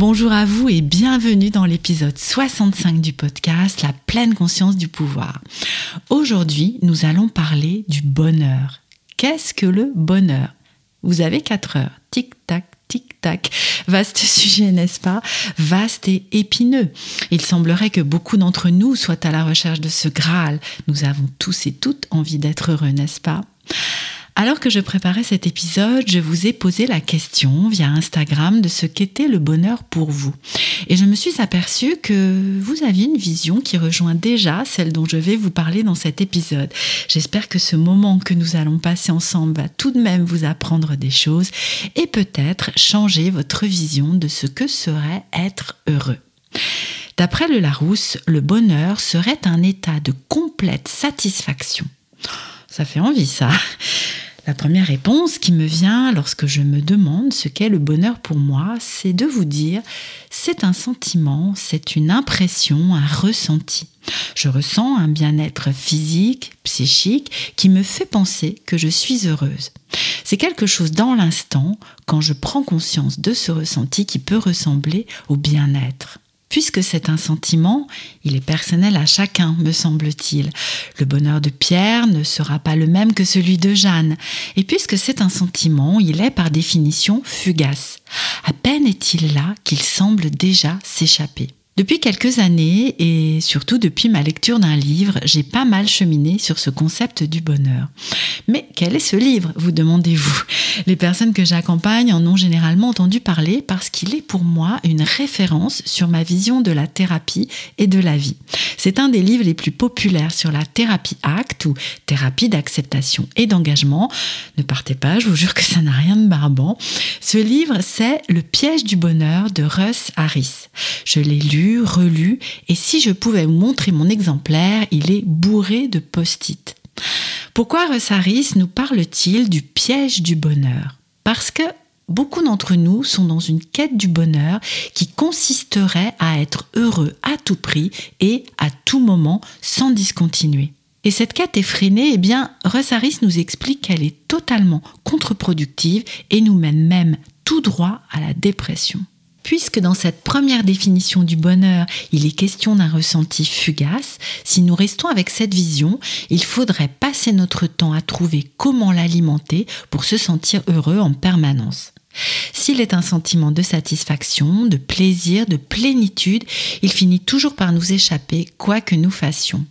Bonjour à vous et bienvenue dans l'épisode 65 du podcast La pleine conscience du pouvoir. Aujourd'hui, nous allons parler du bonheur. Qu'est-ce que le bonheur? Vous avez 4 heures. Tic-tac, tic-tac. Vaste sujet, n'est-ce pas? Vaste et épineux. Il semblerait que beaucoup d'entre nous soient à la recherche de ce Graal. Nous avons tous et toutes envie d'être heureux, n'est-ce pas? Alors que je préparais cet épisode, je vous ai posé la question via Instagram de ce qu'était le bonheur pour vous. Et je me suis aperçue que vous aviez une vision qui rejoint déjà celle dont je vais vous parler dans cet épisode. J'espère que ce moment que nous allons passer ensemble va tout de même vous apprendre des choses et peut-être changer votre vision de ce que serait être heureux. D'après le Larousse, le bonheur serait un état de complète satisfaction. Ça fait envie ça. La première réponse qui me vient lorsque je me demande ce qu'est le bonheur pour moi, c'est de vous dire, c'est un sentiment, c'est une impression, un ressenti. Je ressens un bien-être physique, psychique, qui me fait penser que je suis heureuse. C'est quelque chose dans l'instant, quand je prends conscience de ce ressenti qui peut ressembler au bien-être. Puisque c'est un sentiment, il est personnel à chacun, me semble-t-il. Le bonheur de Pierre ne sera pas le même que celui de Jeanne. Et puisque c'est un sentiment, il est par définition fugace. À peine est-il là qu'il semble déjà s'échapper. Depuis quelques années, et surtout depuis ma lecture d'un livre, j'ai pas mal cheminé sur ce concept du bonheur. Mais quel est ce livre, vous demandez-vous? Les personnes que j'accompagne en ont généralement entendu parler parce qu'il est pour moi une référence sur ma vision de la thérapie et de la vie. C'est un des livres les plus populaires sur la thérapie acte ou thérapie d'acceptation et d'engagement. Ne partez pas, je vous jure que ça n'a rien de barbant. Ce livre, c'est Le piège du bonheur de Russ Harris. Je l'ai lu relu, et si je pouvais vous montrer mon exemplaire, il est bourré de post-it. Pourquoi Ressaris nous parle-t-il du piège du bonheur? Parce que beaucoup d'entre nous sont dans une quête du bonheur qui consisterait à être heureux à tout prix et à tout moment sans discontinuer. Et cette quête effrénée, eh bien, Ressaris nous explique qu'elle est totalement contre-productive et nous mène même tout droit à la dépression. Puisque dans cette première définition du bonheur, il est question d'un ressenti fugace, si nous restons avec cette vision, il faudrait passer notre temps à trouver comment l'alimenter pour se sentir heureux en permanence. S'il est un sentiment de satisfaction, de plaisir, de plénitude, il finit toujours par nous échapper, quoi que nous fassions.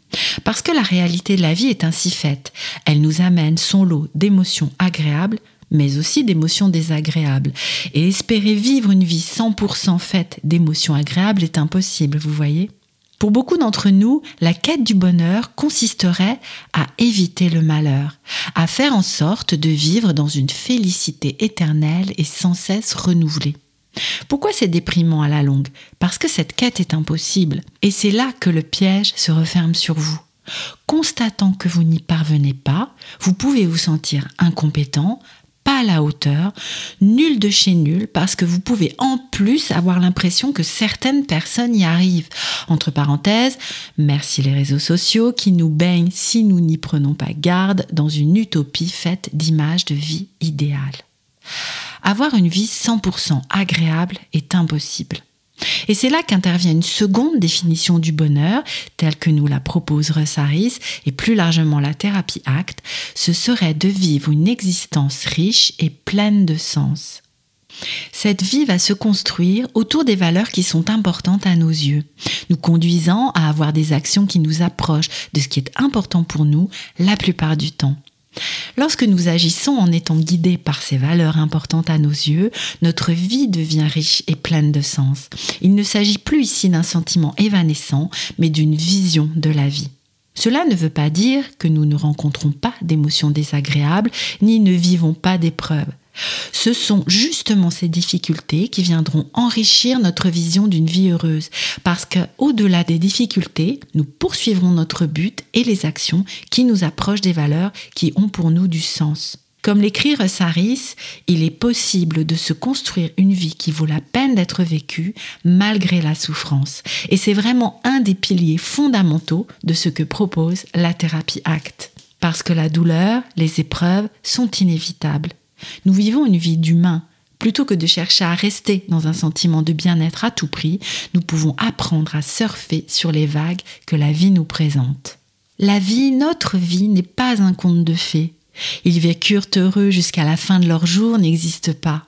Parce que la réalité de la vie est ainsi faite. Elle nous amène son lot d'émotions agréables, mais aussi d'émotions désagréables. Et espérer vivre une vie 100% faite d'émotions agréables est impossible, vous voyez pour beaucoup d'entre nous, la quête du bonheur consisterait à éviter le malheur, à faire en sorte de vivre dans une félicité éternelle et sans cesse renouvelée. Pourquoi c'est déprimant à la longue? Parce que cette quête est impossible. Et c'est là que le piège se referme sur vous. Constatant que vous n'y parvenez pas, vous pouvez vous sentir incompétent, la hauteur, nul de chez nul, parce que vous pouvez en plus avoir l'impression que certaines personnes y arrivent. Entre parenthèses, merci les réseaux sociaux qui nous baignent, si nous n'y prenons pas garde, dans une utopie faite d'images de vie idéale. Avoir une vie 100% agréable est impossible. Et c'est là qu'intervient une seconde définition du bonheur, telle que nous la propose Ressaris et plus largement la thérapie acte, ce serait de vivre une existence riche et pleine de sens. Cette vie va se construire autour des valeurs qui sont importantes à nos yeux, nous conduisant à avoir des actions qui nous approchent de ce qui est important pour nous la plupart du temps. Lorsque nous agissons en étant guidés par ces valeurs importantes à nos yeux, notre vie devient riche et pleine de sens. Il ne s'agit plus ici d'un sentiment évanescent, mais d'une vision de la vie. Cela ne veut pas dire que nous ne rencontrons pas d'émotions désagréables, ni ne vivons pas d'épreuves. Ce sont justement ces difficultés qui viendront enrichir notre vision d'une vie heureuse, parce qu'au-delà des difficultés, nous poursuivrons notre but et les actions qui nous approchent des valeurs qui ont pour nous du sens. Comme l'écrit Saris, il est possible de se construire une vie qui vaut la peine d'être vécue malgré la souffrance. Et c'est vraiment un des piliers fondamentaux de ce que propose la thérapie ACT. Parce que la douleur, les épreuves sont inévitables. Nous vivons une vie d'humain. Plutôt que de chercher à rester dans un sentiment de bien-être à tout prix, nous pouvons apprendre à surfer sur les vagues que la vie nous présente. La vie, notre vie, n'est pas un conte de fées. Ils vécurent heureux jusqu'à la fin de leur jour n'existe pas.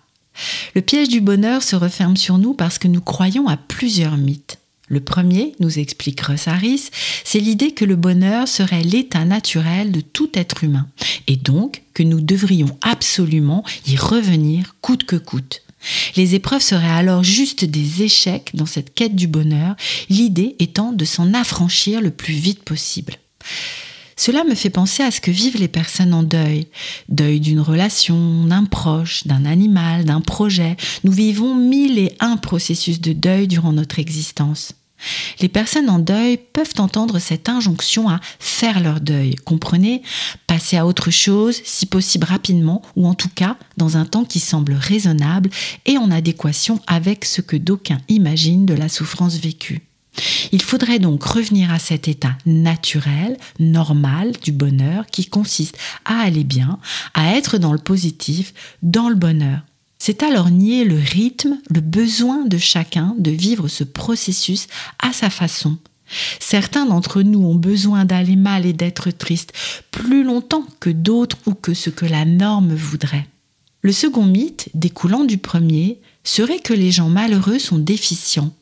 Le piège du bonheur se referme sur nous parce que nous croyons à plusieurs mythes. Le premier, nous explique Rossaris, c'est l'idée que le bonheur serait l'état naturel de tout être humain, et donc que nous devrions absolument y revenir coûte que coûte. Les épreuves seraient alors juste des échecs dans cette quête du bonheur, l'idée étant de s'en affranchir le plus vite possible. Cela me fait penser à ce que vivent les personnes en deuil. Deuil d'une relation, d'un proche, d'un animal, d'un projet. Nous vivons mille et un processus de deuil durant notre existence. Les personnes en deuil peuvent entendre cette injonction à faire leur deuil, comprenez? Passer à autre chose, si possible rapidement, ou en tout cas dans un temps qui semble raisonnable et en adéquation avec ce que d'aucuns imaginent de la souffrance vécue. Il faudrait donc revenir à cet état naturel, normal du bonheur qui consiste à aller bien, à être dans le positif, dans le bonheur. C'est alors nier le rythme, le besoin de chacun de vivre ce processus à sa façon. Certains d'entre nous ont besoin d'aller mal et d'être tristes plus longtemps que d'autres ou que ce que la norme voudrait. Le second mythe, découlant du premier, serait que les gens malheureux sont déficients,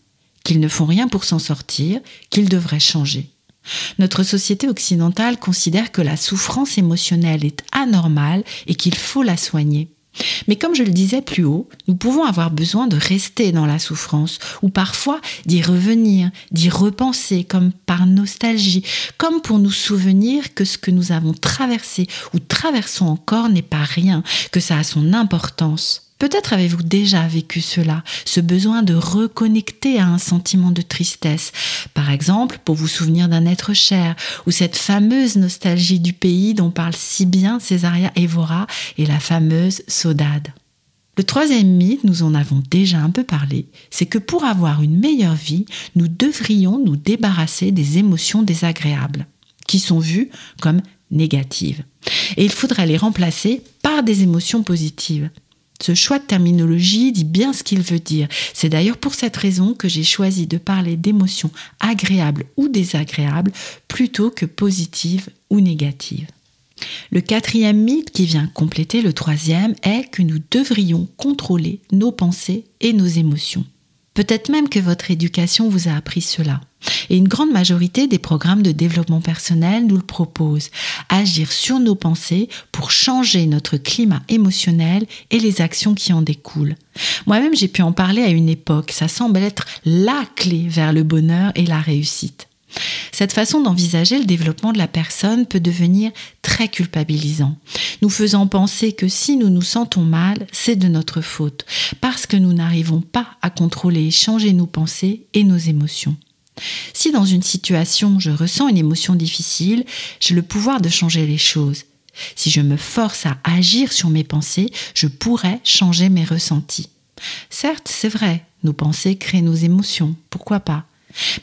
qu'ils ne font rien pour s'en sortir, qu'ils devraient changer. Notre société occidentale considère que la souffrance émotionnelle est anormale et qu'il faut la soigner. Mais comme je le disais plus haut, nous pouvons avoir besoin de rester dans la souffrance, ou parfois d'y revenir, d'y repenser comme par nostalgie, comme pour nous souvenir que ce que nous avons traversé ou traversons encore n'est pas rien, que ça a son importance. Peut-être avez-vous déjà vécu cela, ce besoin de reconnecter à un sentiment de tristesse, par exemple pour vous souvenir d'un être cher, ou cette fameuse nostalgie du pays dont parle si bien Césaria Evora et la fameuse saudade. Le troisième mythe, nous en avons déjà un peu parlé, c'est que pour avoir une meilleure vie, nous devrions nous débarrasser des émotions désagréables, qui sont vues comme négatives. Et il faudrait les remplacer par des émotions positives. Ce choix de terminologie dit bien ce qu'il veut dire. C'est d'ailleurs pour cette raison que j'ai choisi de parler d'émotions agréables ou désagréables plutôt que positives ou négatives. Le quatrième mythe qui vient compléter le troisième est que nous devrions contrôler nos pensées et nos émotions. Peut-être même que votre éducation vous a appris cela. Et une grande majorité des programmes de développement personnel nous le proposent. Agir sur nos pensées pour changer notre climat émotionnel et les actions qui en découlent. Moi-même, j'ai pu en parler à une époque. Ça semble être la clé vers le bonheur et la réussite. Cette façon d'envisager le développement de la personne peut devenir très culpabilisant, nous faisant penser que si nous nous sentons mal, c'est de notre faute, parce que nous n'arrivons pas à contrôler et changer nos pensées et nos émotions. Si dans une situation je ressens une émotion difficile, j'ai le pouvoir de changer les choses. Si je me force à agir sur mes pensées, je pourrais changer mes ressentis. Certes, c'est vrai, nos pensées créent nos émotions, pourquoi pas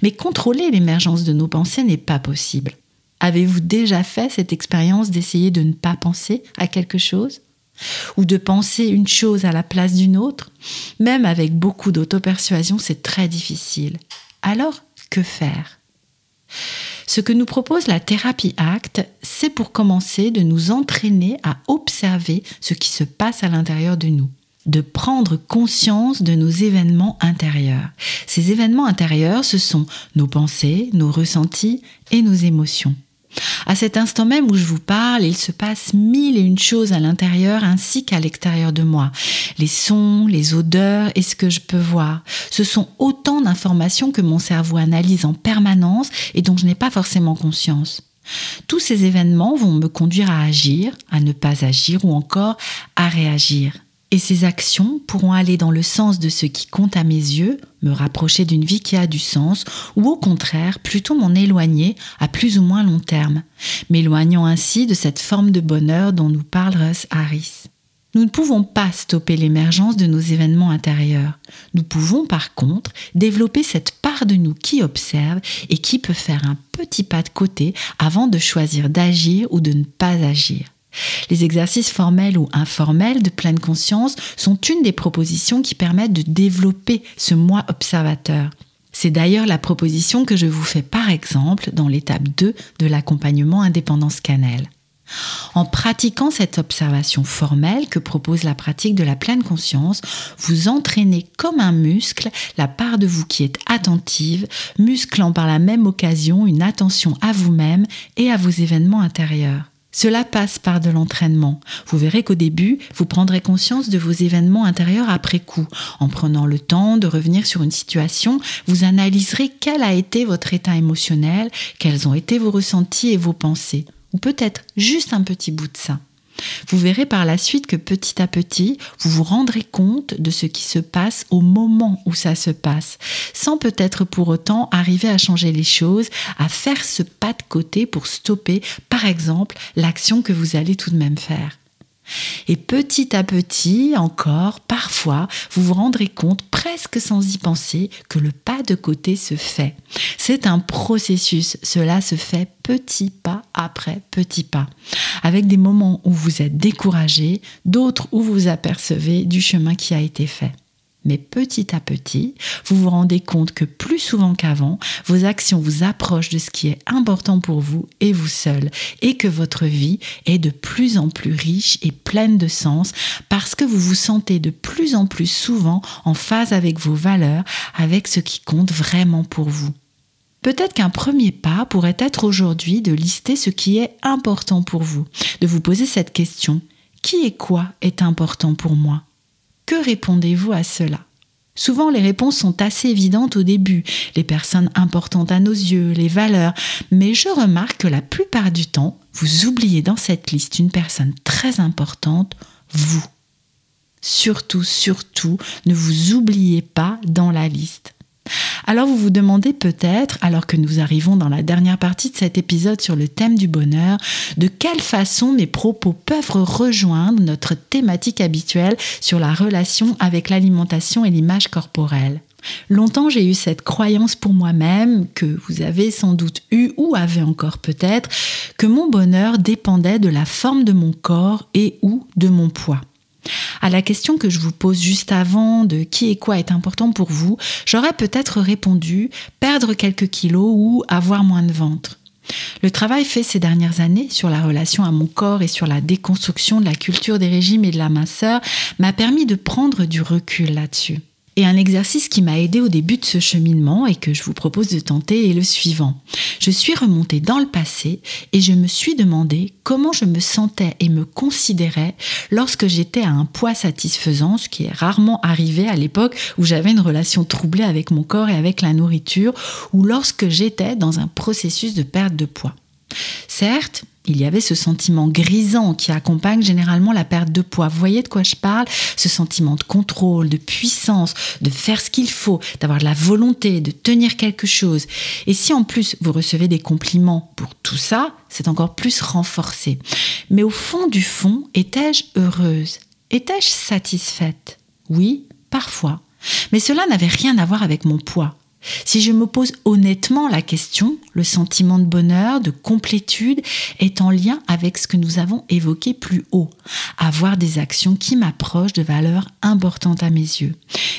Mais contrôler l'émergence de nos pensées n'est pas possible. Avez-vous déjà fait cette expérience d'essayer de ne pas penser à quelque chose? Ou de penser une chose à la place d'une autre? Même avec beaucoup d'autopersuasion, c'est très difficile. Alors, que faire? Ce que nous propose la thérapie acte, c'est pour commencer de nous entraîner à observer ce qui se passe à l'intérieur de nous de prendre conscience de nos événements intérieurs. Ces événements intérieurs, ce sont nos pensées, nos ressentis et nos émotions. À cet instant même où je vous parle, il se passe mille et une choses à l'intérieur ainsi qu'à l'extérieur de moi. Les sons, les odeurs et ce que je peux voir. Ce sont autant d'informations que mon cerveau analyse en permanence et dont je n'ai pas forcément conscience. Tous ces événements vont me conduire à agir, à ne pas agir ou encore à réagir. Et ces actions pourront aller dans le sens de ce qui compte à mes yeux, me rapprocher d'une vie qui a du sens, ou au contraire, plutôt m'en éloigner à plus ou moins long terme, m'éloignant ainsi de cette forme de bonheur dont nous parle Russ Harris. Nous ne pouvons pas stopper l'émergence de nos événements intérieurs. Nous pouvons par contre développer cette part de nous qui observe et qui peut faire un petit pas de côté avant de choisir d'agir ou de ne pas agir. Les exercices formels ou informels de pleine conscience sont une des propositions qui permettent de développer ce moi observateur. C'est d'ailleurs la proposition que je vous fais par exemple dans l'étape 2 de l'accompagnement indépendance cannelle. En pratiquant cette observation formelle que propose la pratique de la pleine conscience, vous entraînez comme un muscle la part de vous qui est attentive, musclant par la même occasion une attention à vous-même et à vos événements intérieurs. Cela passe par de l'entraînement. Vous verrez qu'au début, vous prendrez conscience de vos événements intérieurs après coup. En prenant le temps de revenir sur une situation, vous analyserez quel a été votre état émotionnel, quels ont été vos ressentis et vos pensées. Ou peut-être juste un petit bout de ça. Vous verrez par la suite que petit à petit, vous vous rendrez compte de ce qui se passe au moment où ça se passe, sans peut-être pour autant arriver à changer les choses, à faire ce pas de côté pour stopper, par exemple, l'action que vous allez tout de même faire. Et petit à petit, encore, parfois, vous vous rendrez compte, presque sans y penser, que le pas de côté se fait. C'est un processus, cela se fait petit pas après petit pas, avec des moments où vous êtes découragé, d'autres où vous apercevez du chemin qui a été fait. Mais petit à petit, vous vous rendez compte que plus souvent qu'avant, vos actions vous approchent de ce qui est important pour vous et vous seul, et que votre vie est de plus en plus riche et pleine de sens parce que vous vous sentez de plus en plus souvent en phase avec vos valeurs, avec ce qui compte vraiment pour vous. Peut-être qu'un premier pas pourrait être aujourd'hui de lister ce qui est important pour vous, de vous poser cette question. Qui et quoi est important pour moi? Que répondez-vous à cela? Souvent, les réponses sont assez évidentes au début, les personnes importantes à nos yeux, les valeurs, mais je remarque que la plupart du temps, vous oubliez dans cette liste une personne très importante, vous. Surtout, surtout, ne vous oubliez pas dans la liste. Alors vous vous demandez peut-être, alors que nous arrivons dans la dernière partie de cet épisode sur le thème du bonheur, de quelle façon mes propos peuvent rejoindre notre thématique habituelle sur la relation avec l'alimentation et l'image corporelle. Longtemps, j'ai eu cette croyance pour moi-même, que vous avez sans doute eu ou avez encore peut-être, que mon bonheur dépendait de la forme de mon corps et ou de mon poids. À la question que je vous pose juste avant de qui et quoi est important pour vous, j'aurais peut-être répondu perdre quelques kilos ou avoir moins de ventre. Le travail fait ces dernières années sur la relation à mon corps et sur la déconstruction de la culture des régimes et de la minceur m'a permis de prendre du recul là-dessus. Et un exercice qui m'a aidé au début de ce cheminement et que je vous propose de tenter est le suivant. Je suis remontée dans le passé et je me suis demandé comment je me sentais et me considérais lorsque j'étais à un poids satisfaisant, ce qui est rarement arrivé à l'époque où j'avais une relation troublée avec mon corps et avec la nourriture, ou lorsque j'étais dans un processus de perte de poids. Certes, il y avait ce sentiment grisant qui accompagne généralement la perte de poids. Vous voyez de quoi je parle? Ce sentiment de contrôle, de puissance, de faire ce qu'il faut, d'avoir la volonté, de tenir quelque chose. Et si en plus vous recevez des compliments pour tout ça, c'est encore plus renforcé. Mais au fond du fond, étais-je heureuse? Étais-je satisfaite? Oui, parfois. Mais cela n'avait rien à voir avec mon poids. Si je me pose honnêtement la question, le sentiment de bonheur, de complétude est en lien avec ce que nous avons évoqué plus haut, avoir des actions qui m'approchent de valeurs importantes à mes yeux.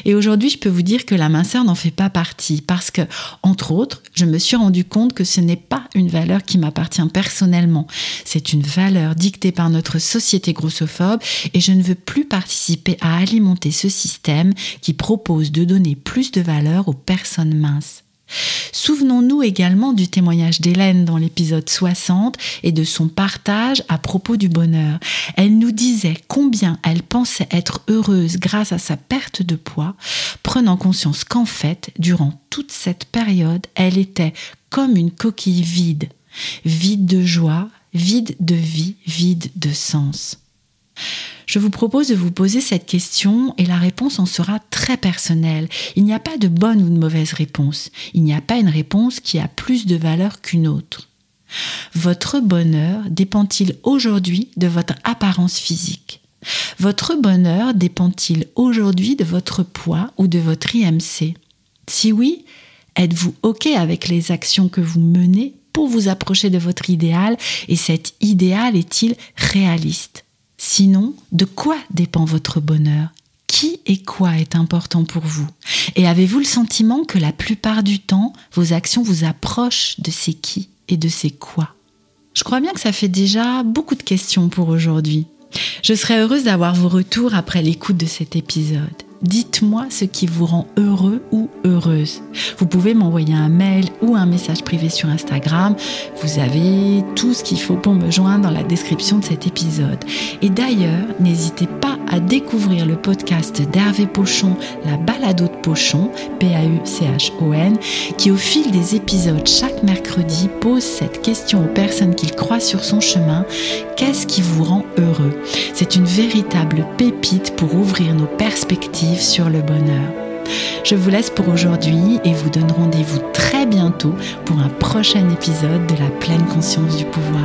Et aujourd'hui, je peux vous dire que la minceur n'en fait pas partie parce que, entre autres, je me suis rendu compte que ce n'est pas une valeur qui m'appartient personnellement. C'est une valeur dictée par notre société grossophobe et je ne veux plus participer à alimenter ce système qui propose de donner plus de valeur aux personnes Souvenons-nous également du témoignage d'Hélène dans l'épisode 60 et de son partage à propos du bonheur. Elle nous disait combien elle pensait être heureuse grâce à sa perte de poids, prenant conscience qu'en fait, durant toute cette période, elle était comme une coquille vide, vide de joie, vide de vie, vide de sens. Je vous propose de vous poser cette question et la réponse en sera très personnelle. Il n'y a pas de bonne ou de mauvaise réponse. Il n'y a pas une réponse qui a plus de valeur qu'une autre. Votre bonheur dépend-il aujourd'hui de votre apparence physique? Votre bonheur dépend-il aujourd'hui de votre poids ou de votre IMC Si oui, êtes-vous OK avec les actions que vous menez pour vous approcher de votre idéal? Et cet idéal est-il réaliste? Sinon, de quoi dépend votre bonheur? Qui et quoi est important pour vous? Et avez-vous le sentiment que la plupart du temps, vos actions vous approchent de ces qui et de ces quoi? Je crois bien que ça fait déjà beaucoup de questions pour aujourd'hui. Je serais heureuse d'avoir vos retours après l'écoute de cet épisode. Dites-moi ce qui vous rend heureux ou heureuse. Vous pouvez m'envoyer un mail ou un message privé sur Instagram. Vous avez tout ce qu'il faut pour me joindre dans la description de cet épisode. Et d'ailleurs, n'hésitez pas à découvrir le podcast d'Hervé Pochon, La balado de Pochon, P-A-U-C-H-O-N, qui au fil des épisodes chaque mercredi pose cette question aux personnes qu'il croise sur son chemin. Qu'est-ce qui vous rend heureux? C'est une véritable pépite pour ouvrir nos perspectives sur le bonheur. Je vous laisse pour aujourd'hui et vous donne rendez-vous très bientôt pour un prochain épisode de la pleine conscience du pouvoir.